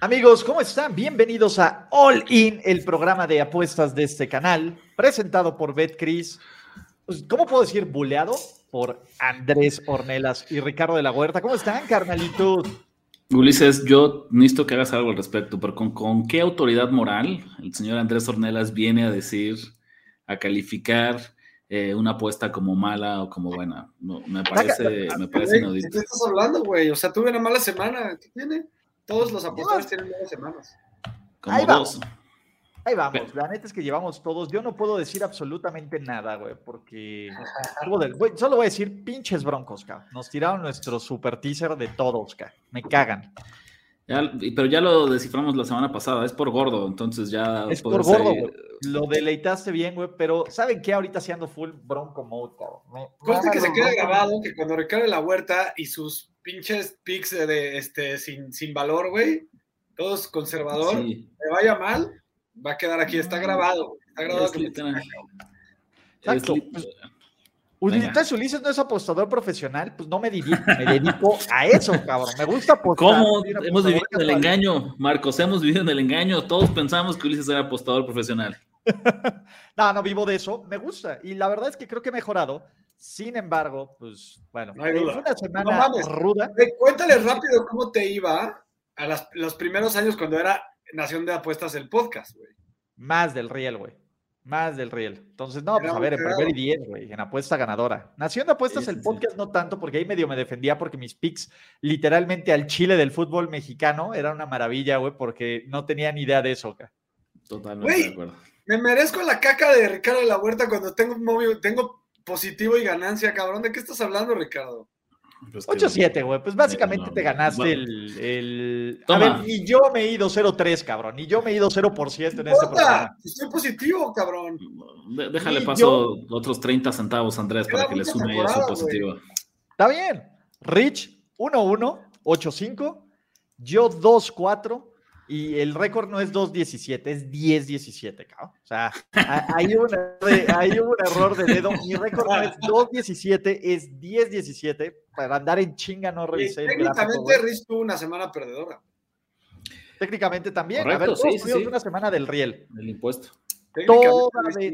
Amigos, ¿cómo están? Bienvenidos a All In, el programa de apuestas de este canal, presentado por BetCris. Pues, ¿Cómo puedo decir buleado? Por Andrés Ornelas y Ricardo de la Huerta. ¿Cómo están, carnalitos? Ulises, yo necesito que hagas algo al respecto, pero ¿con, con qué autoridad moral el señor Andrés Ornelas viene a decir, a calificar eh, una apuesta como mala o como buena? No, me parece, me parece ¿De inaudito. qué estás hablando, güey? O sea, tuve una mala semana. ¿Qué tiene? Todos los apostadores tienen malas semanas. Como Ahí dos. Ahí vamos, Pero- la neta es que llevamos todos. Yo no puedo decir absolutamente nada, güey, porque. del- güey, solo voy a decir pinches broncos, cabrón. Nos tiraron nuestro super teaser de todos, cabrón. Me cagan. Ya- pero ya lo desciframos la semana pasada, es por gordo, entonces ya... Es por gordo, güey. Lo deleitaste bien, güey, pero ¿saben qué? Ahorita sí ando full bronco mode, cabrón. Me- Conste que se quede grabado que cuando recargue la huerta y sus pinches pics de este sin, sin valor, güey, todos conservador, Sí, me vaya mal, va a quedar aquí. Está grabado. Está grabado. es que- Ulises, Ulises no es apostador profesional, pues no me dedico, me dedico a eso, cabrón. Me gusta apostar. ¿Cómo hemos vivido en el casual. engaño, Marcos? Hemos vivido en el engaño. Todos pensamos que Ulises era apostador profesional. No, no vivo de eso, me gusta. Y la verdad es que creo que he mejorado. Sin embargo, pues bueno, No hay duda. fue una semana No mames. ruda. Güey, Cuéntales rápido cómo te iba a las- los primeros años cuando era Nación de Apuestas el podcast, güey. Más del riel, güey. Más del riel. Entonces, no, pues a ver, en cagado. primer y diez, güey, en apuesta ganadora. Nación de apuestas Sí, el sí, sí. podcast no tanto, porque ahí medio me defendía porque mis picks literalmente al chile del fútbol mexicano era una maravilla, güey, porque no tenía ni idea de eso, güey. Totalmente Güey. de acuerdo. Me merezco la caca de Ricardo de la Huerta cuando tengo, un móvil- tengo positivo y ganancia, cabrón. ¿De qué estás hablando, Ricardo? Pues que- 8-7, güey. Pues básicamente no, te ganaste bueno. el, el- A ver, ni yo me he ido 0-3, cabrón. Ni yo me he ido 0% en este ¡Puta! programa. Estoy positivo, cabrón. De- déjale Y paso otros 30 centavos, Andrés, para que le sume ahí a su temporada, positivo. Está bien. Rich, 1-1, 8-5. Yo 2-4. Y el récord no es 2-17, es 10-17, cabrón. O sea, ha- hay un, error- hay un error de dedo. Mi récord no es 2-17, es 10-17. Para andar en chinga no revisé el técnicamente Rich tuvo una semana perdedora. Técnicamente también. a Correcto, ver, todos sí, sí, tuvimos sí. una semana del riel. El impuesto. Toda-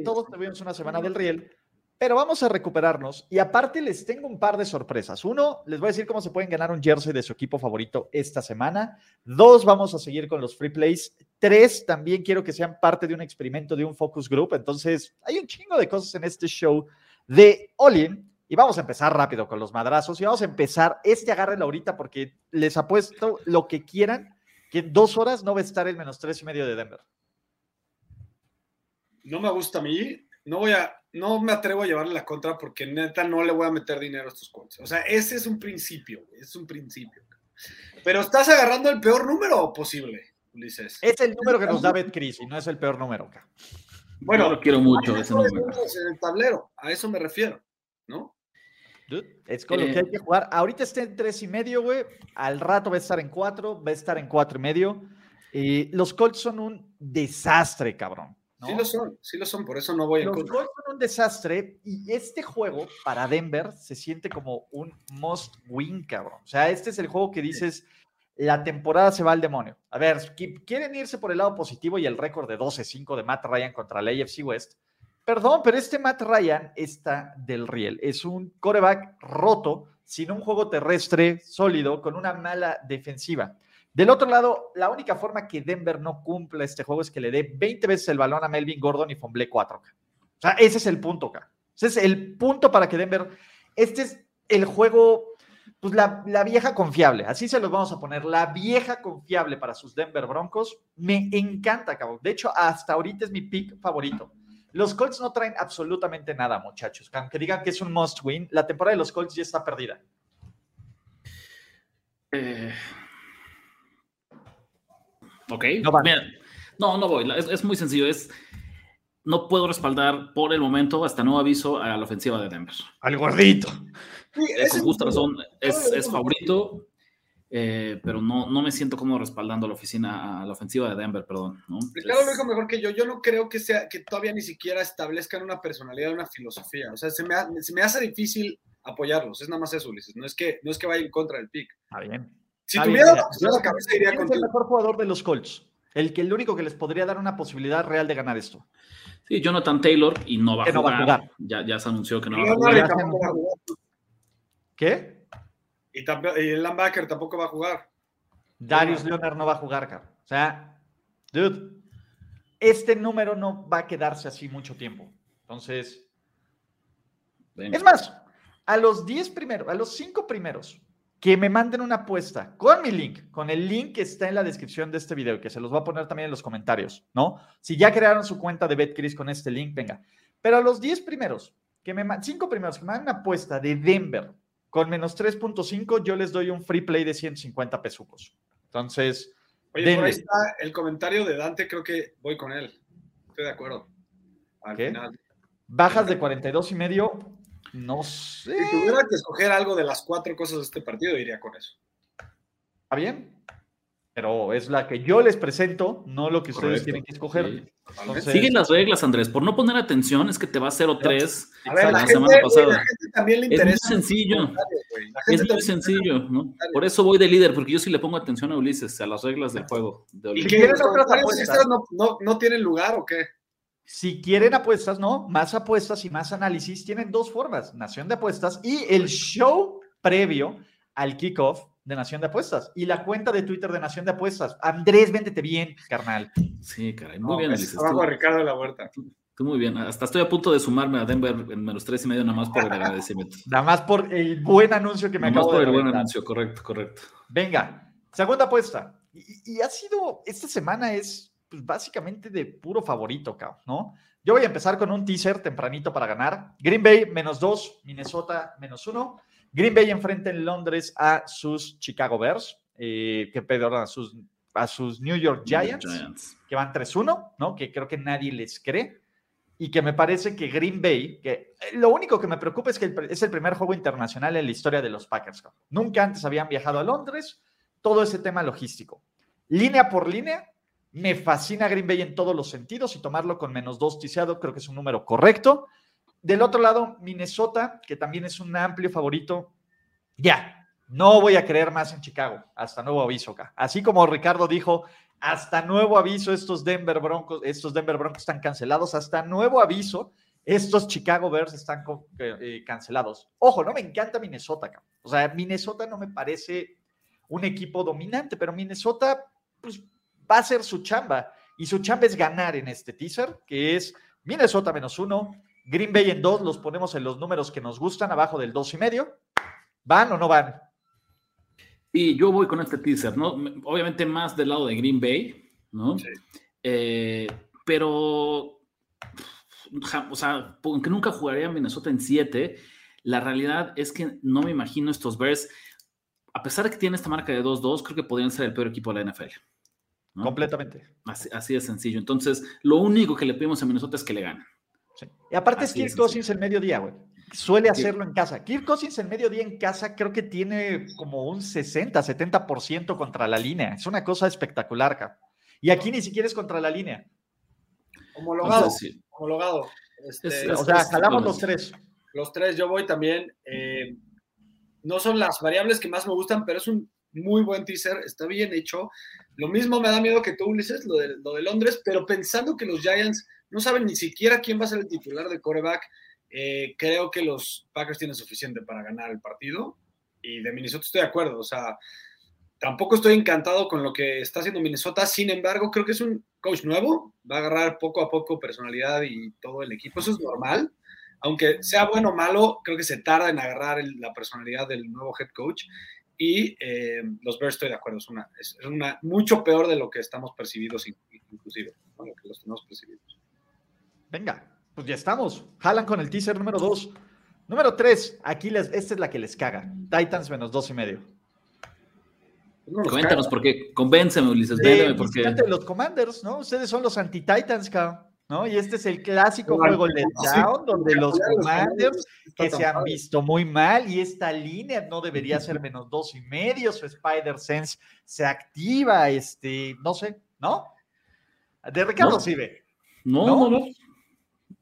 todos tuvimos una semana del riel, pero vamos a recuperarnos y aparte les tengo un par de sorpresas. Uno, les voy a decir cómo se pueden ganar un jersey de su equipo favorito esta semana. Dos, vamos a seguir con los free plays. Tres, también quiero que sean parte de un experimento de un focus group. Entonces, hay un chingo de cosas en este show de Olin. Y vamos a empezar rápido con los madrazos. Y vamos a empezar, este agárrenlo ahorita porque les apuesto lo que quieran, que en dos horas no va a estar el menos tres y medio de Denver. No me gusta a mí. No voy a, no me atrevo a llevarle la contra porque neta no le voy a meter dinero a estos cuentos. O sea, ese es un principio, güey, es un principio. Pero estás agarrando el peor número posible, Ulises. Es el número que nos da BetCris y no es el peor número. acá. Bueno, Yo lo quiero mucho ese número. números en el tablero, a eso me refiero, ¿no? Dude, Es con lo Eh. que hay que jugar. Ahorita está en tres y medio, güey. Al rato va a estar en cuatro, va a estar en cuatro y medio. Y los Colts son un desastre, cabrón. ¿No? Sí lo son, sí lo son, por eso no voy Los contra. Colts son un desastre y este juego para Denver se siente como un must win, cabrón. O sea, este es el juego que dices, la temporada se va al demonio. A ver, qui- quieren irse por el lado positivo y el récord de 12-5 de Matt Ryan contra la AFC West. Perdón, pero este Matt Ryan está del riel. Es un coreback roto, sin un juego terrestre sólido, con una mala defensiva. Del otro lado, la única forma que Denver no cumpla este juego es que le dé 20 veces el balón a Melvin Gordon y fomble 4. O sea, ese es el punto, acá. Ese es el punto para que Denver. Este es el juego, pues la, la vieja confiable. Así se los vamos a poner. La vieja confiable para sus Denver Broncos. Me encanta, cabrón. De hecho, hasta ahorita es mi pick favorito. Los Colts no traen absolutamente nada, muchachos. Aunque digan que es un must win, la temporada de los Colts ya está perdida. Eh, Ok. No. Mira, no, no voy. Es, es muy sencillo. Es no puedo respaldar por el momento, hasta nuevo aviso, a la ofensiva de Denver. Al gordito. Sí, Eh, con justa es- razón, es, es favorito, eh, pero no, no me siento como respaldando a la oficina, a la ofensiva de Denver, perdón. ¿no? Ricardo Es- lo dijo mejor que yo. Yo no creo que sea que todavía ni siquiera establezcan una personalidad, una filosofía. O sea, se me, ha- se me hace difícil apoyarlos. Es nada más eso, Ulises. No es que, no es que vaya en contra del pick. Está bien. Si tuviera mira, la cabeza iría ¿Quién es el contigo. mejor jugador de los Colts? El que el único que les podría dar una posibilidad real de ganar esto. Sí, Jonathan Taylor y no va a no va a jugar. jugar. Ya, ya se anunció que no va a jugar. Jugar. ¿Qué? Y, y el linebacker tampoco va a jugar. Darius Leonard no va a jugar, cara. O sea, dude, este número no va a quedarse así mucho tiempo. Entonces, Venga. es más, a los 10 primeros, a los 5 primeros que me manden una apuesta con mi link, con el link que está en la descripción de este video, que se los voy a poner también en los comentarios, ¿no? Si ya crearon su cuenta de BetCris con este link, venga. Pero a los 10 primeros, que me 5 primeros que me manden una apuesta de Denver con menos 3.5, yo les doy un free play de 150 pesucos. Entonces, Oye, Denle. por ahí está el comentario de Dante. Creo que voy con él. Estoy de acuerdo. Al ¿Qué? final. bajas de 42 y medio, no sé. Si tuviera que escoger algo de las cuatro cosas de este partido, iría con eso. Está bien, pero es la que yo les presento, no lo que ustedes Correcto. tienen que escoger. Sí. Entonces, Sigue las reglas, Andrés. Por no poner atención, es que te va 0-3 A ver, la, la gente, semana güey, pasada. la gente también le Es muy interesa. sencillo. La Es muy sencillo, ¿no? Por eso voy de líder, porque yo sí le pongo atención a Ulises, a las reglas del juego. de ¿Y quieren ¿Los otras apuestas? no, no, no tienen lugar o qué? Si quieren apuestas, no, más apuestas y más análisis, tienen dos formas, Nación de Apuestas y el show previo al kickoff de Nación de Apuestas y la cuenta de Twitter de Nación de Apuestas. Andrés, véndete bien, carnal. Sí, caray. Muy No, bien, es Ulises. Abajo Tú, de Ricardo la Huerta. tú muy bien. Hasta estoy a punto de sumarme a Denver en menos tres y medio, nada más por el agradecimiento. Nada más por el buen anuncio que me Nada más acabo por de el buen anuncio, correcto, correcto. Venga, segunda apuesta. Y, y ha sido, esta semana es pues, básicamente de puro favorito, cabrón, ¿no? Yo voy a empezar con un teaser tempranito para ganar. Green Bay menos dos, Minnesota menos uno. Green Bay enfrenta en Londres a sus Chicago Bears, eh, que perdón, a sus, a sus New York Giants, Giants. que van 3-1, ¿no? Que creo que nadie les cree. Y que me parece que Green Bay, que eh, lo único que me preocupa es que el es el primer juego internacional en la historia de los Packers. cabrón. Nunca antes habían viajado a Londres, todo ese tema logístico. Línea por línea, me fascina Green Bay en todos los sentidos y tomarlo con menos dos tiseado creo que es un número correcto. Del otro lado, Minnesota, que también es un amplio favorito. Ya, no voy a creer más en Chicago, hasta nuevo aviso acá. Así como Ricardo dijo, hasta nuevo aviso, estos Denver Broncos, estos Denver Broncos están cancelados. Hasta nuevo aviso, estos Chicago Bears están co- eh, cancelados. Ojo, no me encanta Minnesota. cabrón. O sea, Minnesota no me parece un equipo dominante, pero Minnesota pues, va a hacer su chamba. Y su chamba es ganar en este teaser, que es Minnesota menos uno, Green Bay en dos, los ponemos en los números que nos gustan, abajo del dos y medio. ¿Van o no van? Y yo voy con este teaser, ¿no? Obviamente más del lado de Green Bay, ¿no? Sí. Eh, pero, o sea, aunque nunca jugaría Minnesota en 7, la realidad es que no me imagino estos Bears, a pesar de que tiene esta marca de 2-2, creo que podrían ser el peor equipo de la NFL. ¿No? Completamente. Así, así de sencillo. Entonces, lo único que le pedimos a Minnesota es que le ganen. Sí. Y aparte Así es Kirk. Cousins el mediodía, güey. Suele hacerlo en casa. Kirk Cousins el mediodía en casa creo que tiene como un 60, 70% contra la línea. Es una cosa espectacular. Y aquí ni siquiera es contra la línea. Homologado. Entonces, sí. homologado. Este, Es- O sea, jalamos los tres. Los tres, yo voy también. eh, no son las variables que más me gustan, pero es un muy buen teaser, está bien hecho. Lo mismo me da miedo que tú, Ulises, lo de, lo de Londres, pero pensando que los Giants no saben ni siquiera quién va a ser el titular de coreback, eh, creo que los Packers tienen suficiente para ganar el partido. Y de Minnesota estoy de acuerdo, o sea, tampoco estoy encantado con lo que está haciendo Minnesota, sin embargo, creo que es un coach nuevo, va a agarrar poco a poco personalidad y todo el equipo, eso es normal aunque sea bueno o malo, creo que se tarda en agarrar la personalidad del nuevo head coach. Y eh, los Bears, estoy de acuerdo, es, una, es una, mucho peor de lo que estamos percibidos, in- inclusive, ¿no? lo que los tenemos percibidos. Venga, pues ya estamos. Jalan con el teaser número dos. Número tres, aquí les, esta es la que les caga. Titans menos dos y medio. Cuéntanos, porque convénceme, Ulises, véndeme, porque. De los Commanders, ¿no? Ustedes son los anti-Titans, cabrón. ¿No? Y este es el clásico juego de down, donde los Commanders que se han visto muy mal y esta línea no debería ser menos dos y medio, su Spider Sense se activa, este, no sé, ¿no? De Ricardo no. No, no, no.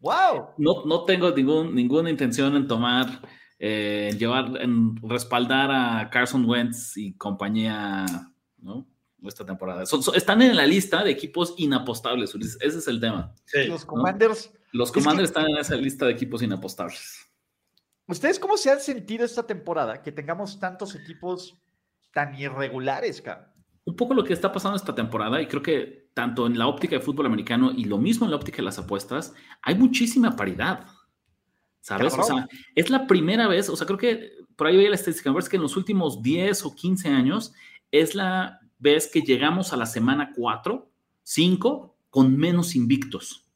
Wow. No, no tengo ningún, ninguna intención en tomar, eh, llevar, en respaldar a Carson Wentz y compañía, ¿no? Esta temporada. están en la lista de equipos inapostables, Ese es el tema. los Commanders. Los Commanders están en esa lista de equipos inapostables. ¿Ustedes cómo se han sentido esta temporada que tengamos tantos equipos tan irregulares, cara? Un poco lo que está pasando esta temporada, y creo que tanto en la óptica de fútbol americano y lo mismo en la óptica de las apuestas, hay muchísima paridad. ¿Sabes? O sea, es la primera vez, o sea, creo que por ahí veía la estadística, es que en los últimos 10 o 15 años es la ves que llegamos a la semana 4, 5 con menos invictos.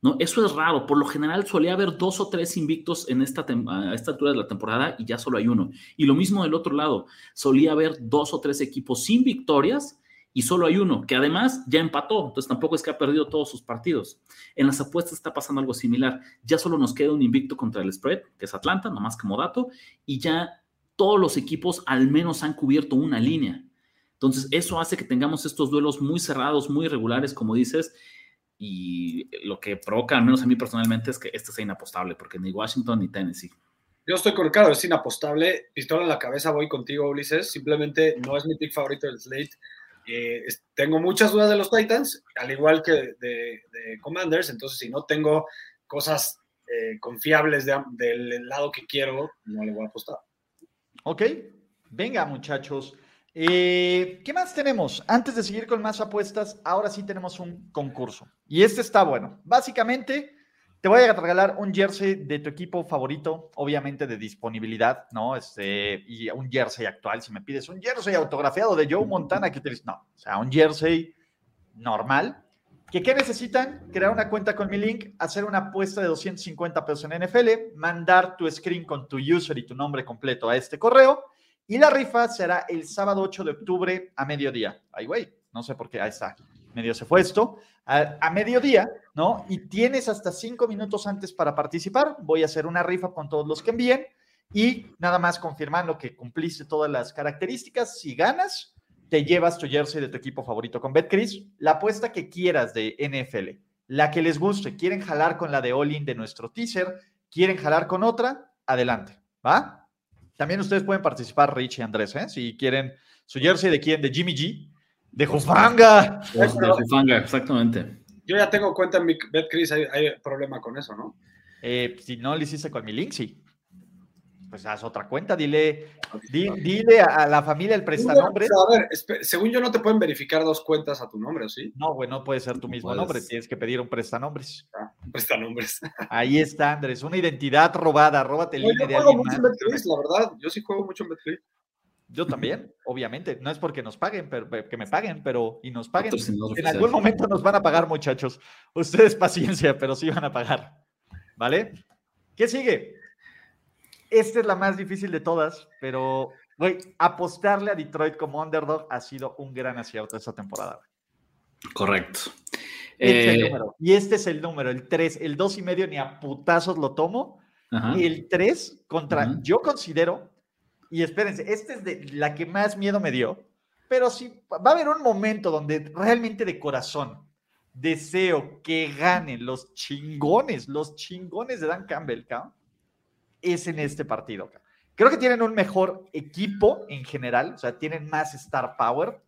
¿no? Eso es raro. Por lo general solía haber dos o tres invictos en esta, a esta altura de la temporada y ya solo hay uno. Y lo mismo del otro lado. Solía haber dos o tres equipos sin victorias y solo hay uno, que además ya empató, entonces tampoco es que ha perdido todos sus partidos. En las apuestas está pasando algo similar, ya solo nos queda un invicto contra el spread, que es Atlanta, nomás como dato, y ya todos los equipos al menos han cubierto una línea. Entonces, eso hace que tengamos estos duelos muy cerrados, muy irregulares, como dices, y lo que provoca, al menos a mí personalmente, es que este sea inapostable, porque ni Washington ni Tennessee. Yo estoy con Ricardo, es inapostable. Pistola en la cabeza, voy contigo, Ulises. Simplemente no es mi pick favorito del slate. Eh, tengo muchas dudas de los Titans, al igual que de, Commanders. Entonces, si no tengo cosas eh, confiables del lado que quiero, no le voy a apostar. Ok, venga, muchachos. Eh, ¿Qué más tenemos? Antes de seguir con más apuestas, ahora sí tenemos un concurso. Y este está bueno. Básicamente, te voy a regalar un jersey de tu equipo favorito, obviamente de disponibilidad, ¿no? Este, y un jersey actual. Si me pides un jersey autografiado de Joe Montana, que utilizas? No, o sea, un jersey normal. ¿Qué, ¿Qué necesitan? Crear una cuenta con mi link, hacer una apuesta de 250 pesos en NFL, mandar tu screen con tu user y tu nombre completo a este correo y la rifa será el sábado 8 de octubre a mediodía. Ay, güey, no sé por qué, ahí está. Medio se fue esto. A, mediodía, ¿no? Y tienes hasta cinco minutos antes para participar. Voy a hacer una rifa con todos los que envíen. Y nada más confirmando que cumpliste todas las características. Si ganas, te llevas tu jersey de tu equipo favorito con BetCris. La apuesta que quieras de NFL, la que les guste. ¿Quieren jalar con la de All-In de nuestro teaser? ¿Quieren jalar con otra? Adelante, ¿va? También ustedes pueden participar, Rich y Andrés, ¿eh? si quieren su jersey de quién, de Jimmy G, de Jufanga. De Jufanga, exactamente. Yo ya tengo cuenta en mi BetCris, hay, hay problema con eso, ¿no? Eh, si no lo hiciste con mi link, sí pues haz otra cuenta, dile, dile a, la familia el prestanombre. A ver, según yo no te pueden verificar dos cuentas a tu nombre, ¿sí? No, güey, no puede ser tu mismo nombre, tienes que pedir un prestanombres. Ah, Ahí está, Andrés, una identidad robada, róbate el línea de alguien mucho En Betcris, la verdad, yo sí juego mucho en Betcris. Yo también, obviamente. No es porque nos paguen, pero que me paguen, pero y nos paguen. En algún momento nos van a pagar, muchachos. Ustedes paciencia, pero sí van a pagar. ¿Vale? ¿Qué sigue? Esta es la más difícil de todas, pero, güey, apostarle a Detroit como underdog ha sido un gran acierto esta temporada. Correcto. Este eh, y este es el número, el 3, el 2 y medio ni a putazos lo tomo. Y el 3 contra, yo considero, y espérense, esta es de la que más miedo me dio, pero sí, va a haber un momento donde realmente de corazón deseo que ganen los chingones, los chingones de Dan Campbell, ¿cabrón? es en este partido. Creo que tienen un mejor equipo en general, o sea, tienen más star power.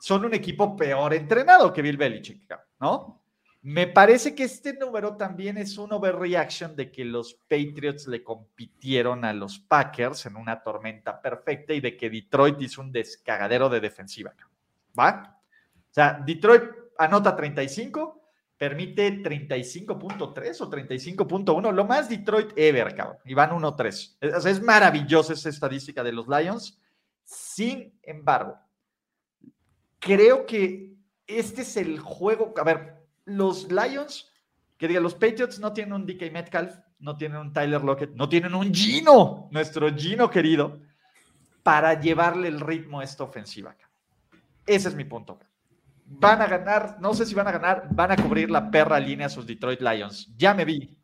Son un equipo peor entrenado que Bill Belichick, ¿no? Me parece que este número también es un overreaction de que los Patriots le compitieron a los Packers en una tormenta perfecta y de que Detroit hizo un descagadero de defensiva. ¿Va? O sea, Detroit anota 35, permite 35.3 o 35.1, lo más Detroit ever, cabrón. Y van 1-3. Es, es maravillosa esa estadística de los Lions. Sin embargo, creo que este es el juego. A ver, los Lions, que diga, los Patriots no tienen un DK Metcalf, no tienen un Tyler Lockett, no tienen un Gino, nuestro Gino querido, para llevarle el ritmo a esta ofensiva. Ese es mi punto. Van a ganar, no sé si van a ganar, van a cubrir la perra línea a sus Detroit Lions. Ya me vi.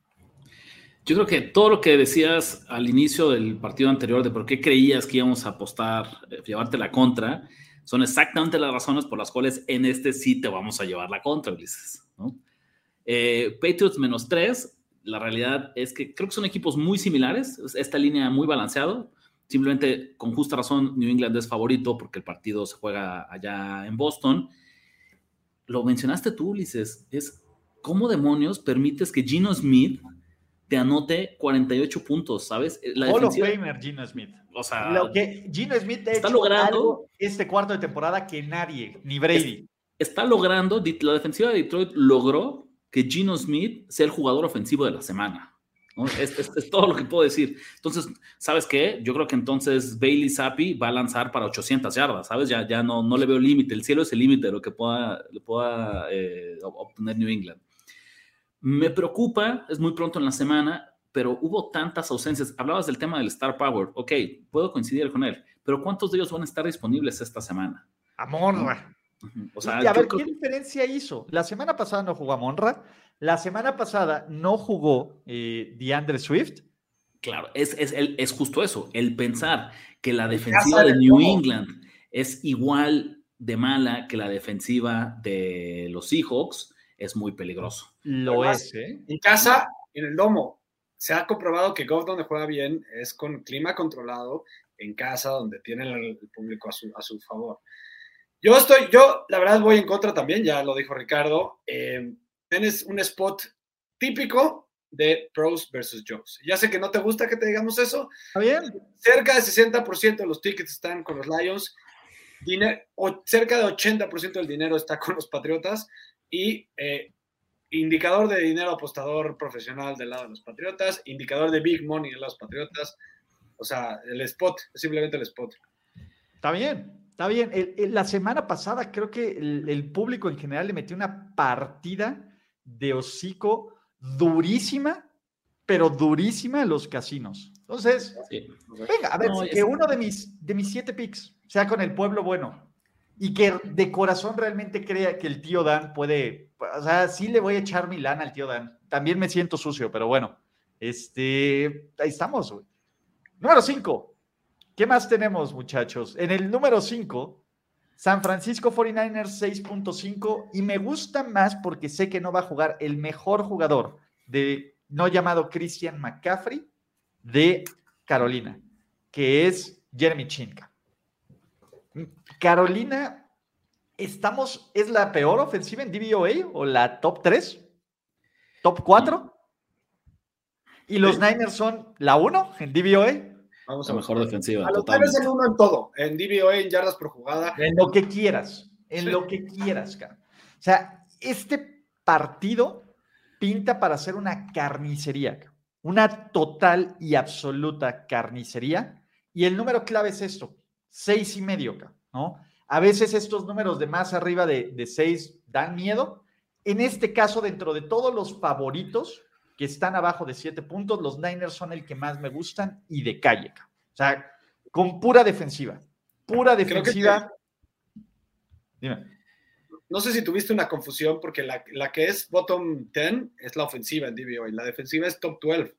Yo creo que todo lo que decías al inicio del partido anterior de por qué creías que íbamos a apostar, eh, llevarte la contra, son exactamente las razones por las cuales en este sí te vamos a llevar la contra, Ulises. Eh, Patriots menos tres, la realidad es que creo que son equipos muy similares, esta línea muy balanceado. Simplemente, con justa razón, New England es favorito porque el partido se juega allá en Boston. Lo mencionaste tú, Ulises, es cómo demonios permites que Gino Smith te anote 48 puntos, ¿sabes? La Hall of Famer, Gino Smith. O sea, lo que Gino Smith ha está hecho logrando este cuarto de temporada que nadie, ni Brady. Está logrando, la defensiva de Detroit logró que Gino Smith sea el jugador ofensivo de la semana. Es, todo lo que puedo decir. Entonces, ¿sabes qué? Yo creo que entonces Bailey Zappi va a lanzar para 800 yardas, ¿sabes? Ya, ya no, no le veo límite. El cielo es el límite de lo que pueda, le pueda eh, obtener New England. Me preocupa, es muy pronto en la semana, pero hubo tantas ausencias. Hablabas del tema del Star Power. Ok, puedo coincidir con él, pero ¿cuántos de ellos van a estar disponibles esta semana? A Monra. O sea, y a ver, ¿qué diferencia hizo? La semana pasada no jugó a Monra la semana pasada no jugó eh, DeAndre Swift. Claro, es, es, es, justo eso, el pensar que la defensiva de New England es igual de mala que la defensiva de los Seahawks es muy peligroso. Lo es, ¿eh? En casa, en el domo, se ha comprobado que Goff donde juega bien es con clima controlado, en casa donde tiene el, público a su, a su, favor. Yo estoy, yo la verdad voy en contra también, ya lo dijo Ricardo. Eh, tienes un spot típico de pros versus Joes. Ya sé que no te gusta que te digamos eso. Está bien. Cerca del 60% de los tickets están con los Lions. O cerca del 80% del dinero está con los Patriotas. Y eh, indicador de dinero apostador profesional del lado de los Patriotas. Indicador de big money de los Patriotas. O sea, el spot, simplemente el spot. Está bien. Está bien. la semana pasada creo que el, público en general le metió una partida de hocico durísima, pero durísima a los casinos. Entonces, venga, a ver, que uno de mis, de mis siete picks sea con el pueblo bueno y que de corazón realmente crea que el tío Dan puede, o sea, sí le voy a echar mi lana al tío Dan. También me siento sucio, pero bueno, este, ahí estamos, güey. Número cinco. ¿Qué más tenemos, muchachos? En el número cinco, San Francisco 49ers 6.5 y me gusta más porque sé que no va a jugar el mejor jugador de no llamado Christian McCaffrey de Carolina, que es Jeremy Chinka. Carolina, estamos, ¿es la peor ofensiva en DVOA o la top 3? ¿Top 4? ¿Y los Niners son la 1 en DVOA? Vamos a mejor defensiva. A los Niners el uno en todo, en DVOA, en yardas por jugada. En lo que quieras, en lo que quieras, cara. O sea, este partido pinta para ser una carnicería, una total y absoluta carnicería. Y el número clave es esto, seis y medio, ¿no? A veces estos números de más arriba de, de seis dan miedo. En este caso, dentro de todos los favoritos, que están abajo de siete puntos, los Niners son el que más me gustan y de calle. O sea, con pura defensiva. Pura defensiva. Dime. No sé si tuviste una confusión porque la, que es bottom 10 es la ofensiva en DBO y la defensiva es top 12.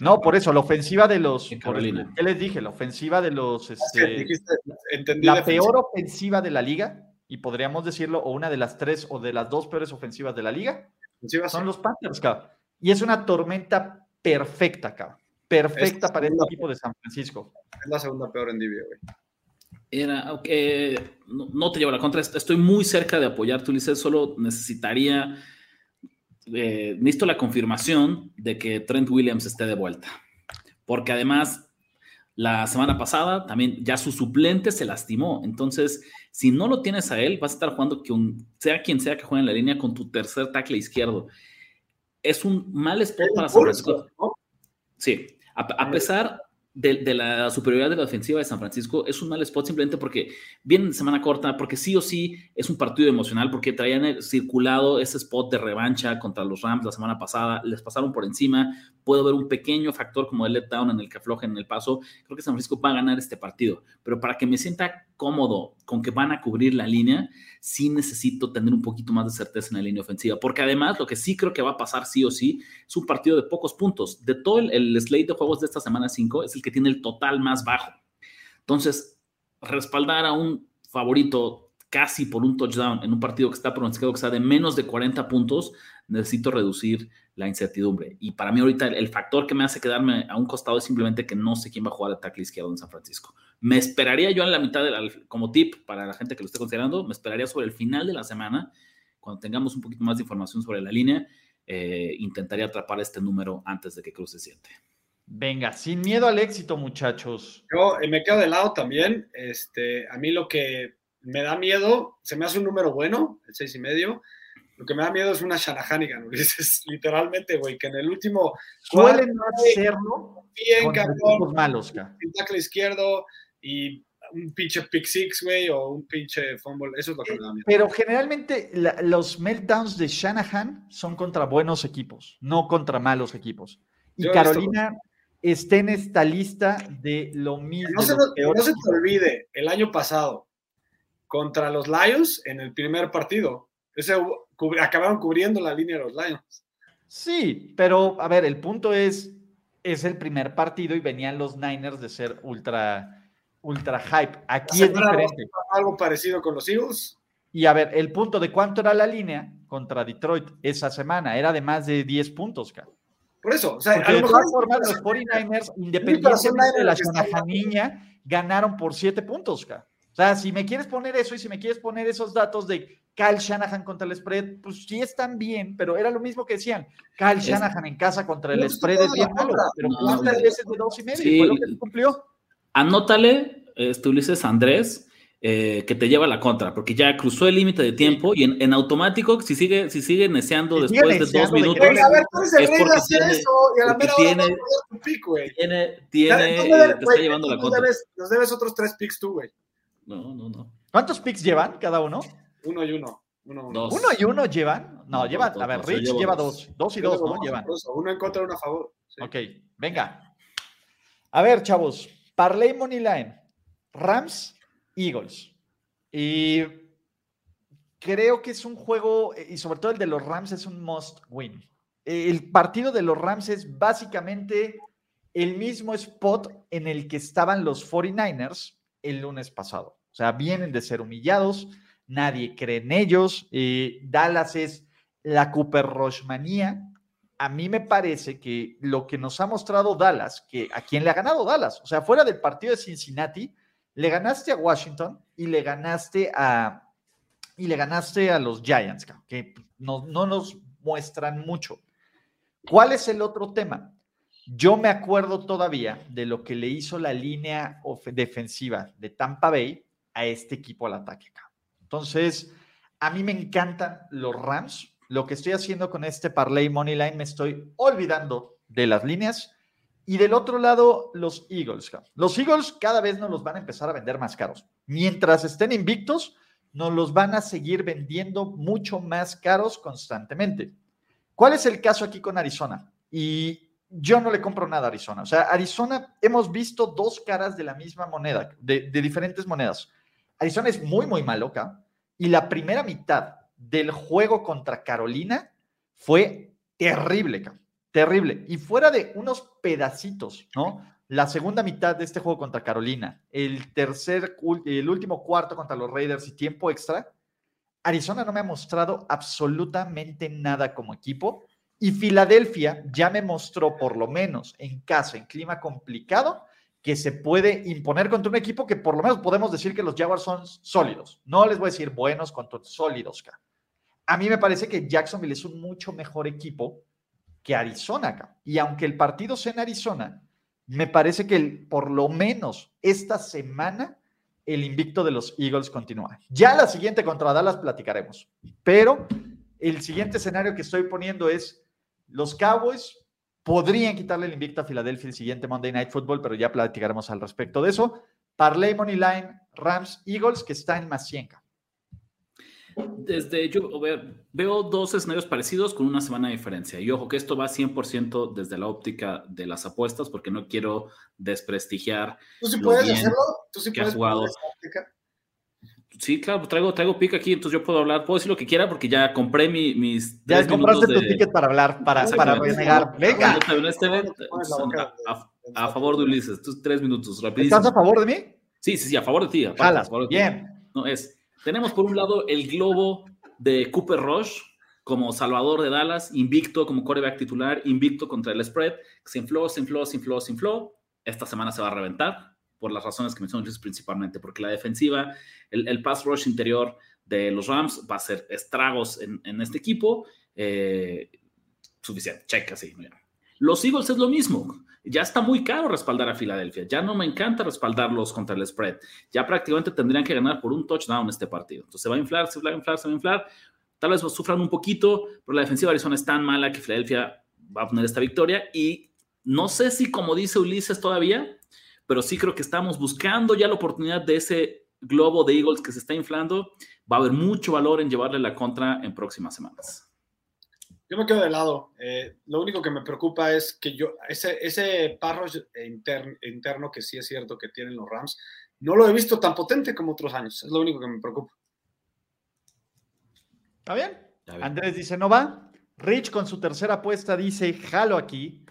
No, por eso, la ofensiva de los. ¿Qué les dije? La ofensiva de los. Este, la peor ofensiva de la liga, y podríamos decirlo, o una de las tres o de las dos peores ofensivas de la liga, son los Panthers, cabrón. Y es una tormenta perfecta, cabrón. Perfecta para el este equipo de San Francisco. Es la segunda peor en Divio, güey. Era, aunque no, te llevo la contra, estoy muy cerca de apoyar tu Ulises, solo necesitaría, eh, necesito la confirmación de que Trent Williams esté de vuelta, porque además la semana pasada también ya su suplente se lastimó, entonces si no lo tienes a él, vas a estar jugando que sea quien sea que juegue en la línea con tu tercer tackle izquierdo. Es un mal spot para San Francisco. Sí, a, pesar de, la superioridad de la ofensiva de San Francisco, es un mal spot simplemente porque viene de semana corta, porque sí o sí es un partido emocional, porque traían circulado ese spot de revancha contra los Rams la semana pasada, les pasaron por encima, puedo ver un pequeño factor como el letdown en el que aflojen en el paso, creo que San Francisco va a ganar este partido, pero para que me sienta cómodo con que van a cubrir la línea, sí necesito tener un poquito más de certeza en la línea ofensiva, porque además lo que sí creo que va a pasar sí o sí es un partido de pocos puntos. De todo el, el slate de juegos de esta semana 5 es el que tiene el total más bajo. Entonces, respaldar a un favorito casi por un touchdown en un partido que está pronosticado que sea de menos de 40 puntos, necesito reducir la incertidumbre. Y para mí ahorita el, factor que me hace quedarme a un costado es simplemente que no sé quién va a jugar al tackle izquierdo en San Francisco. Me esperaría yo en la mitad, de como tip para la gente que lo esté considerando, me esperaría sobre el final de la semana, cuando tengamos un poquito más de información sobre la línea, eh, intentaría atrapar este número antes de que cruce 7. Venga, sin miedo al éxito, muchachos. Yo eh, me quedo de lado también. Este, a mí lo que me da miedo, se me hace un número bueno, el seis y medio. Lo que me da miedo es una Shanahanigan, Ulises, literalmente, güey, que en el último. Suelen no hacerlo bien, cabrón. malos, tackle izquierdo y un pinche pick six, güey, o un pinche fumble. Eso es lo que me da miedo. Pero generalmente los meltdowns de Shanahan son contra buenos equipos, no contra malos equipos. Y Carolina está en esta lista de lo mismo. No se, no se te olvide, el año pasado, contra los Lions en el primer partido. Ese, acabaron cubriendo la línea de los Lions. Sí, pero a ver, el punto es, es el primer partido y venían los Niners de ser ultra, ultra hype. Aquí es diferente. Algo parecido con los Eagles. Y a ver, el punto de cuánto era la línea contra Detroit esa semana era de más de 10 puntos, cara. Por eso, o sea, de todas formas, los 49ers, independientemente de la niña, ganaron por 7 puntos, cara. O sea, si me quieres poner eso y si me quieres poner esos datos de Kyle Shanahan contra el spread, pues sí están bien, pero era lo mismo que decían. Kyle Shanahan en casa contra el spread es bien malo, pero ¿cuántas veces de dos y medio? Sí. Fue lo que cumplió. Anótale, este, Ulises Andrés, eh, que te lleva la contra, porque ya cruzó el límite de tiempo y en, automático, si sigue, si sigue neceando después de dos minutos, a ver, es porque tiene, eso, y a la mera tiene, tiene, tiene, te está llevando la contra. nos debes otros tres picks tú, güey. No, no, no. ¿Cuántos picks llevan cada uno? Uno y uno. Uno, uno. ¿Uno y uno llevan? No, llevan. A ver, Rich lleva dos. Dos y dos, ¿no? Llevan. Uno en contra, uno a favor. Ok, venga. A ver, chavos. Parley Money Line. Rams, Eagles. Y creo que es un juego, y sobre todo el de los Rams es un must win. El partido de los Rams es básicamente el mismo spot en el que estaban los 49ers el lunes pasado. O sea, vienen de ser humillados, nadie cree en ellos. Eh, Dallas es la Cooper manía. A mí me parece que lo que nos ha mostrado Dallas, que a quién le ha ganado Dallas, o sea, fuera del partido de Cincinnati, le ganaste a Washington y le ganaste a y le ganaste a los Giants, que no, no nos muestran mucho. ¿Cuál es el otro tema? Yo me acuerdo todavía de lo que le hizo la línea defensiva de Tampa Bay a este equipo al ataque. Entonces, a mí me encantan los Rams. Lo que estoy haciendo con este parlay money line, me estoy olvidando de las líneas. Y del otro lado, los Eagles. Los Eagles cada vez nos los van a empezar a vender más caros. Mientras estén invictos, nos los van a seguir vendiendo mucho más caros constantemente. ¿Cuál es el caso aquí con Arizona? Y yo no le compro nada a Arizona. O sea, Arizona hemos visto dos caras de la misma moneda, de, diferentes monedas. Arizona es muy, muy maloca. Y la primera mitad del juego contra Carolina fue terrible, terrible. Y fuera de unos pedacitos, ¿no? La segunda mitad de este juego contra Carolina, el tercer, el último cuarto contra los Raiders y tiempo extra, Arizona no me ha mostrado absolutamente nada como equipo y Filadelfia ya me mostró, por lo menos en casa, en clima complicado, que se puede imponer contra un equipo que por lo menos podemos decir que los Jaguars son sólidos. No les voy a decir buenos contra sólidos. A mí me parece que Jacksonville es un mucho mejor equipo que Arizona acá. Y aunque el partido sea en Arizona, me parece que por lo menos esta semana el invicto de los Eagles continúa. Ya la siguiente contra Dallas platicaremos. Pero el siguiente escenario que estoy poniendo es los Cowboys podrían quitarle el invicto a Filadelfia el siguiente Monday Night Football, pero ya platicaremos al respecto de eso. Parley Money Line, Rams, Eagles, que está en más 100. Desde yo veo dos escenarios parecidos con una semana de diferencia. Y ojo que esto va 100% desde la óptica de las apuestas, porque no quiero desprestigiar. ¿Tú sí puedes hacerlo? ¿Tú sí puedes jugado. Sí, claro, pues traigo, traigo pick aquí, entonces yo puedo hablar, puedo decir lo que quiera porque ya compré mi, mis. Ya compraste tu ticket para hablar, para, para renegar. Venga. a, favor de Ulises, tus tres minutos, rapidísimo. ¿Estás a favor de mí? Sí, sí, sí, a favor de ti. Jalas, bien. No, es, tenemos por un lado el globo de Cooper Rush como salvador de Dallas, invicto como quarterback titular, invicto contra el spread, se infló, se infló, se infló, se infló. Esta semana se va a reventar por las razones que mencionó principalmente, porque la defensiva, el, pass rush interior de los Rams va a hacer estragos en, este equipo. Eh, suficiente, check así. Los Eagles es lo mismo. Ya está muy caro respaldar a Filadelfia. Ya no me encanta respaldarlos contra el spread. Ya prácticamente tendrían que ganar por un touchdown este partido. Entonces se va a inflar, se va a inflar, se va a inflar. Tal vez sufran un poquito, pero la defensiva de Arizona es tan mala que Filadelfia va a poner esta victoria. Y no sé si, como dice Ulises todavía, pero sí creo que estamos buscando ya la oportunidad de ese globo de Eagles que se está inflando. Va a haber mucho valor en llevarle la contra en próximas semanas. Yo me quedo de lado. Eh, lo único que me preocupa es que yo, ese, ese parro interno que sí es cierto que tienen los Rams, no lo he visto tan potente como otros años. Es lo único que me preocupa. ¿Está bien? Andrés dice, no va. Rich con su tercera apuesta dice, jalo aquí.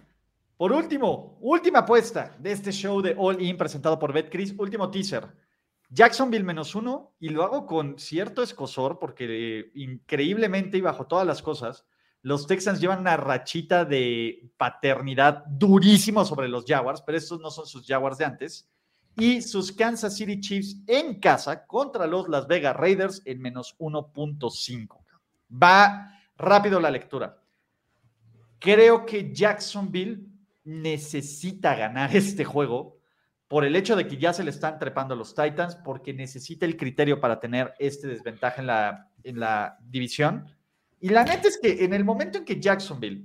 Por último, última apuesta de este show de All In presentado por BetCris, último teaser. Jacksonville menos uno, y lo hago con cierto escosor porque eh, increíblemente y bajo todas las cosas, los Texans llevan una rachita de paternidad durísimo sobre los Jaguars, pero estos no son sus Jaguars de antes. Y sus Kansas City Chiefs en casa contra los Las Vegas Raiders en menos 1.5. Va rápido la lectura. Creo que Jacksonville necesita ganar este juego por el hecho de que ya se le están trepando los Titans, porque necesita el criterio para tener este desventaja en la, en la división. Y la neta es que en el momento en que Jacksonville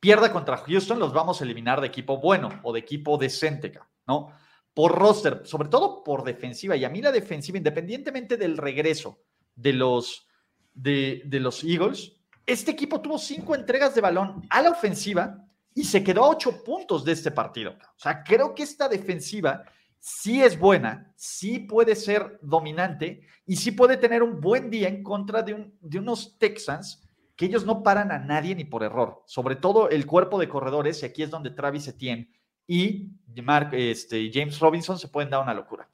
pierda contra Houston, los vamos a eliminar de equipo bueno o de equipo decente, ¿no? Por roster, sobre todo por defensiva. Y a mí la defensiva, independientemente del regreso de los, de, de los Eagles, este equipo tuvo cinco entregas de balón a la ofensiva y se quedó a ocho puntos de este partido. O sea, creo que esta defensiva sí es buena, sí puede ser dominante y sí puede tener un buen día en contra de, un, de unos Texans que ellos no paran a nadie ni por error. Sobre todo el cuerpo de corredores, y aquí es donde Travis Etienne y Mark, este, James Robinson se pueden dar una locura.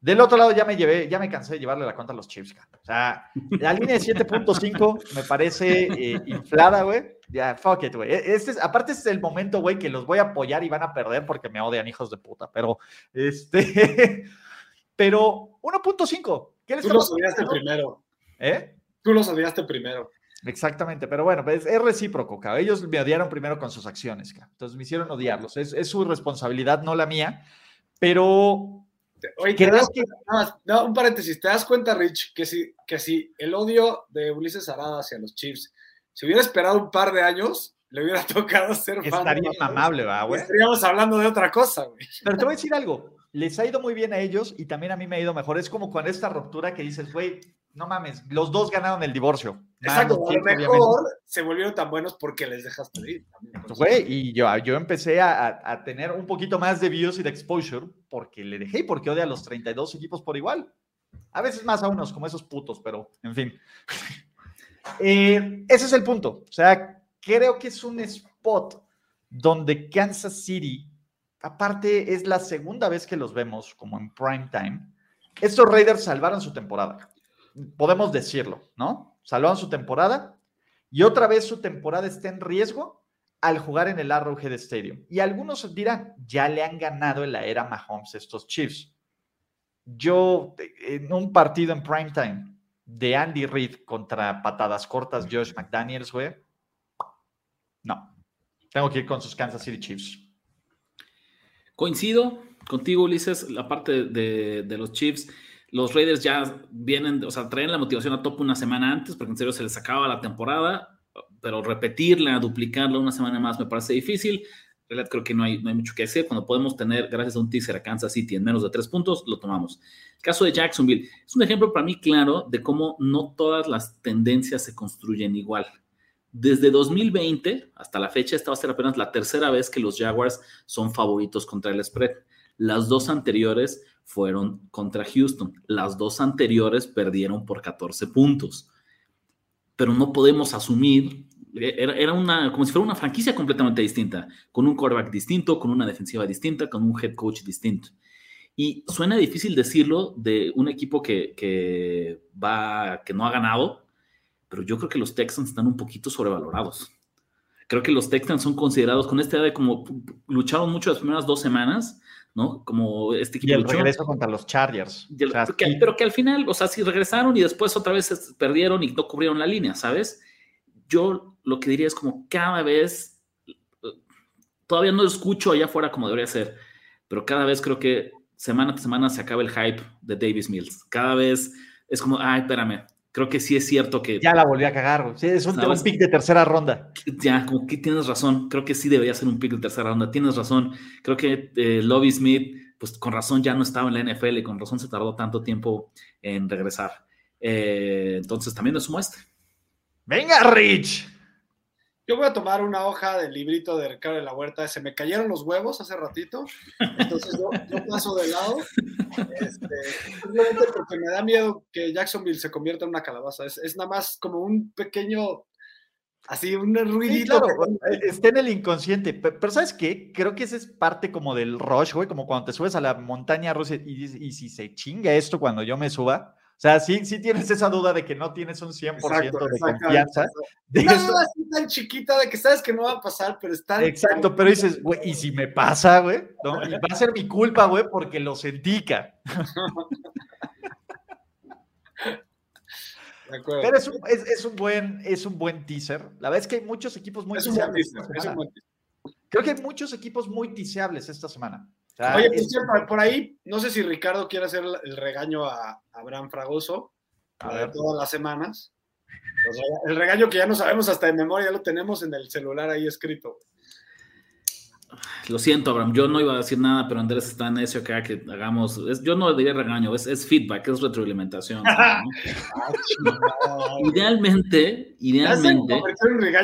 Del otro lado ya me llevé, ya me cansé de llevarle la cuenta a los Chiefs. O sea, la línea de 7.5 me parece eh, inflada, güey. Ya, fuck it, güey. E, este es, aparte este es el momento, güey, que los voy a apoyar y van a perder porque me odian hijos de puta. Pero, este, pero 1.5. ¿Qué les Tú los odiaste primero. ¿Eh? Tú los odiaste primero. Exactamente, pero bueno, es, es recíproco, cabrón. Ellos me odiaron primero con sus acciones, cabrón. Entonces me hicieron odiarlos. Es, es su responsabilidad, no la mía. Pero Oye, que, no, un paréntesis, ¿te das cuenta, Rich, que si, que si el odio de Ulises Arada hacia los Chiefs se hubiera esperado un par de años, le hubiera tocado ser. Estaría amable, ¿va, güey? Estaríamos hablando de otra cosa, güey. Pero te voy a decir algo, les ha ido muy bien a ellos y también a mí me ha ido mejor. Es como con esta ruptura que dices, güey, no mames, los dos ganaron el divorcio. Exacto, a lo mejor se volvieron tan buenos porque les dejaste ir. Güey, y yo, yo empecé a, a, tener un poquito más de views y de exposure porque le dejé y porque odia a los 32 equipos por igual. A veces más a unos, como esos putos, pero en fin. Eh, ese es el punto. O sea, creo que es un spot donde Kansas City, aparte es la segunda vez que los vemos como en prime time, estos Raiders salvaron su temporada podemos decirlo, ¿no? Salvaron su temporada y otra vez su temporada está en riesgo al jugar en el Arrowhead Stadium. Y algunos dirán, ya le han ganado en la era Mahomes estos Chiefs. Yo, en un partido en primetime de Andy Reid contra patadas cortas Josh McDaniels, güey, no. Tengo que ir con sus Kansas City Chiefs. Coincido contigo, Ulises, la parte de, de los Chiefs los Raiders ya vienen, o sea, traen la motivación a tope una semana antes, porque en serio se les acaba la temporada, pero repetirla, duplicarla una semana más me parece difícil. En creo que no hay, no hay mucho que decir. Cuando podemos tener, gracias a un teaser a Kansas City en menos de tres puntos, lo tomamos. El caso de Jacksonville es un ejemplo para mí claro de cómo no todas las tendencias se construyen igual. Desde 2020 hasta la fecha, esta va a ser apenas la tercera vez que los Jaguars son favoritos contra el spread. Las dos anteriores fueron contra Houston. Las dos anteriores perdieron por 14 puntos. Pero no podemos asumir, era, una, como si fuera una franquicia completamente distinta, con un quarterback distinto, con una defensiva distinta, con un head coach distinto. Y suena difícil decirlo de un equipo que, que, va, que no ha ganado, pero yo creo que los Texans están un poquito sobrevalorados. Creo que los Texans son considerados con esta idea de como lucharon mucho las primeras dos semanas, ¿no? Como este equipo. Y el regreso contra los Chargers. pero que al final, o sea, sí regresaron y después otra vez perdieron y no cubrieron la línea, ¿sabes? Yo lo que diría es como cada vez, todavía no escucho allá afuera como debería ser, pero cada vez creo que semana tras semana se acaba el hype de Davis Mills. Cada vez es como, ay, espérame, creo que sí es cierto que. Ya la volví a cagar, Sí, es un, pick de tercera ronda. Ya, como que tienes razón. Creo que sí debería ser un pick de tercera ronda. Tienes razón. Creo que eh, Lobby Smith, pues con razón ya no estaba en la NFL y con razón se tardó tanto tiempo en regresar. Eh, entonces también le sumo este. Venga, Rich. Yo voy a tomar una hoja del librito de Ricardo de la Huerta. Se me cayeron los huevos hace ratito. Entonces yo, paso de lado. Este, simplemente porque me da miedo que Jacksonville se convierta en una calabaza. Es, nada más como un pequeño, así, un ruidito. Eh, está en el inconsciente. Pero, ¿sabes qué? Creo que esa es parte como del rush, güey. Como cuando te subes a la montaña rusa y, y si se chinga esto cuando yo me suba o sea, sí, sí tienes esa duda de que no tienes un 100% de confianza. De no, así tan chiquita de que sabes que no va a pasar, pero está. Exacto, pero dices, güey, ¿y si me pasa, güey? ¿No? Y va a ser mi culpa, güey, porque lo sentica. Pero es un, es, es un, buen, es un buen teaser. La verdad es que hay muchos equipos muy. Creo que hay muchos equipos muy tiseables esta semana. Oye, por ahí, no sé si Ricardo quiere hacer el regaño a Abraham Fragoso de todas las semanas. el regaño que ya no sabemos hasta de memoria, ya lo tenemos en el celular ahí escrito. Lo siento, Abraham, yo no iba a decir nada, pero Andrés está en eso acá que hagamos. yo no diría regaño, es, feedback, es retroalimentación. idealmente, idealmente.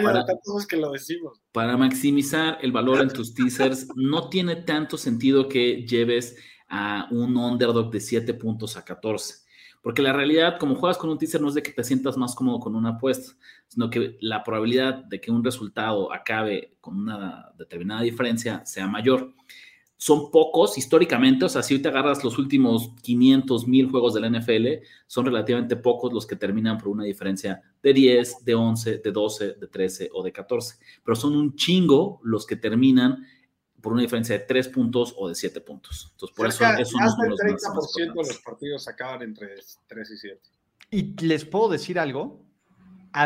para, que lo decimos. para maximizar el valor en tus teasers, no tiene tanto sentido que lleves a un underdog de 7 puntos a 14 porque la realidad, como juegas con un teaser, no es de que te sientas más cómodo con una apuesta, sino que la probabilidad de que un resultado acabe con una determinada diferencia sea mayor. Son pocos históricamente, o sea, si hoy te agarras los últimos 500 mil juegos de la NFL, son relativamente pocos los que terminan por una diferencia de 10, de 11, de 12, de 13 o de 14. Pero son un chingo los que terminan por una diferencia de 3 puntos o de 7 puntos. Entonces, por eso es uno de los 30% de los partidos acaban entre 3 y 7. Y les puedo decir algo,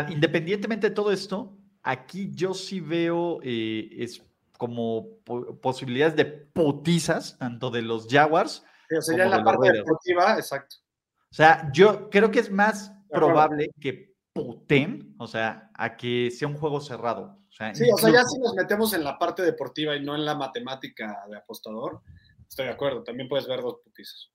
independientemente de todo esto, aquí yo sí veo eh, es como posibilidades de potizas, tanto de los Jaguars. Pero sería en la parte deportiva, exacto. O sea, yo creo que es más probable que puten, o sea, a que sea un juego cerrado sí, o sea, ya si nos metemos en la parte deportiva y no en la matemática de apostador, estoy de acuerdo. También puedes ver dos putizos.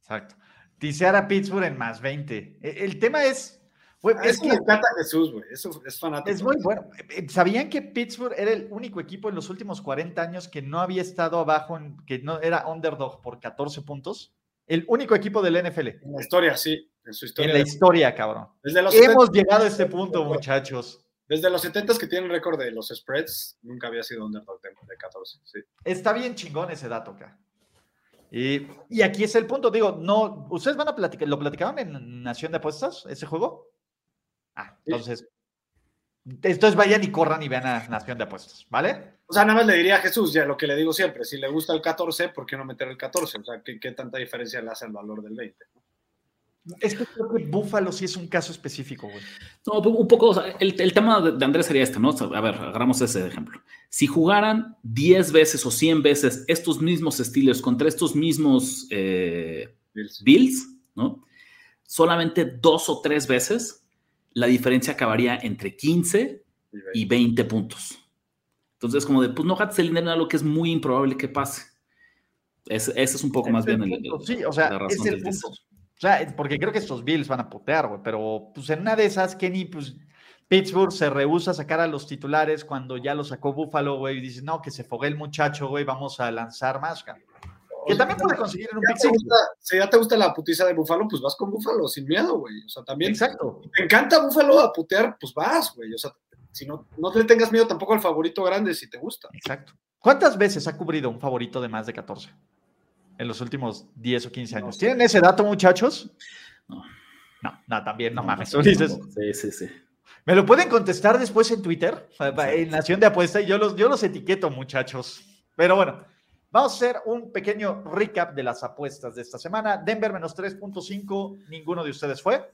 Exacto. Tisear a Pittsburgh en más 20. E, el tema es. Ah, es que me encanta Jesús, güey. Eso es fanático. Es muy bueno. Eh, ¿Sabían que Pittsburgh era el único equipo en los últimos 40 años que no había estado abajo, en, que no era underdog por 14 puntos? El único equipo del NFL. En la historia, sí. En su historia. En la historia, cabrón. Hemos llegado a este punto, muchachos. Desde los 70 que tienen récord de los spreads, nunca había sido underdog de, 14. Está bien chingón ese dato acá. Y, aquí es el punto, digo, no, ¿ustedes van a platicar, lo platicaron en Nación de Apuestas, ese juego? Ah, entonces, entonces vayan y corran y vean a Nación de Apuestas, ¿vale? O sea, nada más le diría a Jesús, ya lo que le digo siempre, si le gusta el 14, ¿por qué no meter el 14? O sea, ¿qué, qué tanta diferencia le hace el valor del 20? Es que creo que Búfalo sí es un caso específico, güey. No, un poco, el, tema de Andrés sería este, ¿no? A ver, agarramos ese ejemplo. Si jugaran 10 veces o 100 veces estos mismos estilos contra estos mismos eh, Bills. ¿no? Solamente dos o tres veces, la diferencia acabaría entre 15 y 20 puntos. Entonces, como de, pues no gastes el dinero en algo que es muy improbable que pase. Ese, es un poco más bien el, sí, o sea, es el punto. O sea, porque creo que estos Bills van a putear, güey, pero pues en una de esas, Kenny, pues Pittsburgh se rehúsa a sacar a los titulares cuando ya lo sacó Buffalo, güey, y dice, no, que se fogue el muchacho, güey, vamos a lanzar más, Que también puede conseguir en un pick si ya te gusta la putiza de Búfalo, pues vas con Búfalo, sin miedo, güey. O sea, también. Exacto. te encanta Búfalo a putear, pues vas, güey. O sea, si no, no le tengas miedo tampoco al favorito grande si te gusta. Exacto. ¿Cuántas veces ha cubrido un favorito de más de 14 en los últimos 10 o 15 No años? sé. ¿Tienen ese dato, muchachos? No. No, no, también no, mames. Ulises. tampoco. Sí, sí, sí. Me lo pueden contestar después en Twitter, en Nación de Apuesta, y yo los, yo los etiqueto, muchachos. Pero bueno, vamos a hacer un pequeño recap de las apuestas de esta semana. Denver menos 3.5, ninguno de ustedes fue.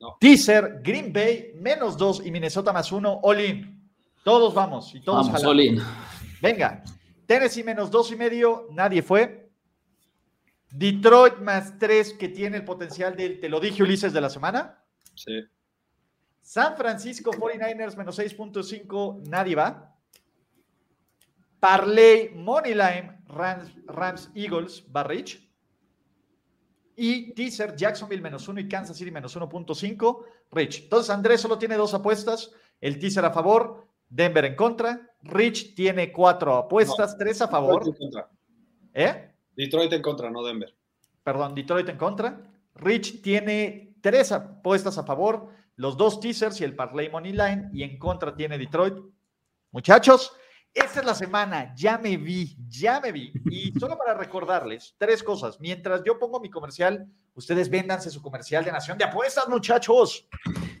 No. Teaser, Green Bay menos 2 y Minnesota más 1, all in. Todos vamos y todos Vamos, jalamos. Olin. Venga, Tennessee menos dos y medio, nadie fue. Detroit más tres, que tiene el potencial del, te lo dije Ulises, de la semana. Sí. San Francisco 49ers menos 6.5, nadie va. Parley, Moneyline, Rams, Rams Eagles, va Rich. Y teaser, Jacksonville menos 1 y Kansas City menos 1.5, Rich. Entonces Andrés solo tiene dos apuestas, el teaser a favor, Denver en contra. Rich tiene cuatro apuestas, tres a favor. Detroit en contra. ¿Eh? Detroit en contra, no Denver. Perdón, Detroit en contra. Rich tiene tres apuestas a favor, los dos teasers y el parlay money line, y en contra tiene Detroit. Muchachos, esta es la semana, ya me vi, ya me vi. Y solo para recordarles tres cosas. Mientras yo pongo mi comercial, ustedes véndanse su comercial de Nación de Apuestas, muchachos.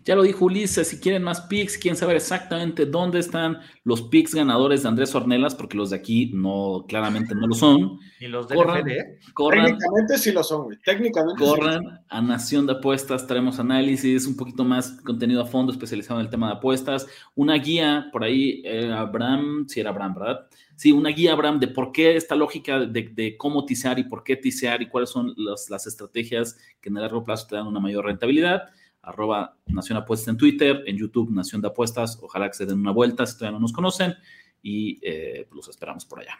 Ya lo dijo Ulises, si quieren más picks, quieren saber exactamente dónde están los picks ganadores de Andrés Ornelas, porque los de aquí no, claramente no lo son. Y los de Corran. NFL, ¿eh? Corran, Técnicamente sí lo son, güey. Técnicamente sí corran a Nación de Apuestas, traemos análisis, un poquito más contenido a fondo especializado en el tema de apuestas, una guía, por ahí, eh, Abraham, si era Abraham, ¿verdad? Sí, una guía, Abraham, de por qué esta lógica de, de cómo tisear y por qué tisear y cuáles son las, las estrategias que en el largo plazo te dan una mayor rentabilidad. Arroba Nación Apuestas en Twitter, en YouTube Nación de Apuestas. Ojalá que se den una vuelta si todavía no nos conocen y eh, los esperamos por allá.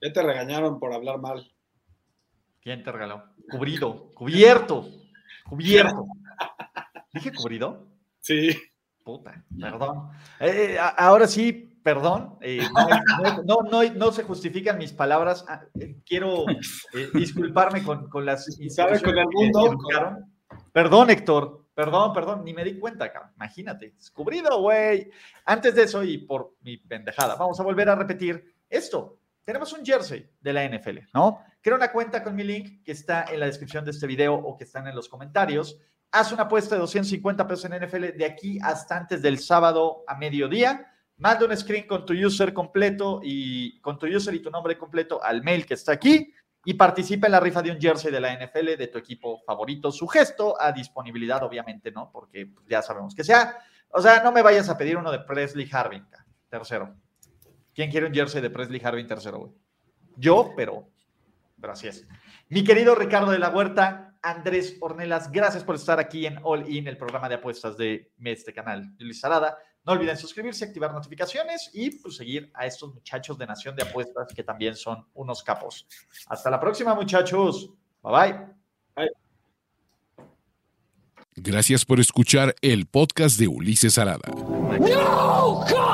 Ya te regañaron por hablar mal. ¿Quién te regaló? Cubrido, cubierto, cubierto. ¿Dije cubrido? Sí. Puta, perdón. Eh, ahora sí, perdón. eh, no, no, no- no se justifican mis palabras. Ah, eh, Quiero eh, disculparme con, con las Disculpar con el mundo. Perdón, Héctor. Perdón, perdón. Ni me di cuenta, cabrón. Imagínate. Descubrido, güey. Antes de eso y por mi pendejada, vamos a volver a repetir esto. Tenemos un jersey de la NFL, ¿no? Crea una cuenta con mi link que está en la descripción de este video o que están en los comentarios haz una apuesta de 250 pesos en NFL de aquí hasta antes del sábado a mediodía. Manda un screen con tu user completo y con tu user y tu nombre completo al mail que está aquí y participa en la rifa de un jersey de la NFL de tu equipo favorito. Su gesto a disponibilidad, obviamente, ¿no? Porque pues, ya sabemos que sea. O sea, no me vayas a pedir uno de Presley Harvin, tercero. ¿Quién quiere un jersey de Presley Harvin tercero, güey? Yo, pero, pero así es. Mi querido Ricardo de la Huerta, Andrés Ornelas, gracias por estar aquí en All In, el programa de apuestas de este canal Luis Sarada. No olviden suscribirse, activar notificaciones y pues, seguir a estos muchachos de Nación de Apuestas que también son unos capos. Hasta la próxima, muchachos. Bye bye. Gracias por escuchar el podcast de Ulises Arada. No, God!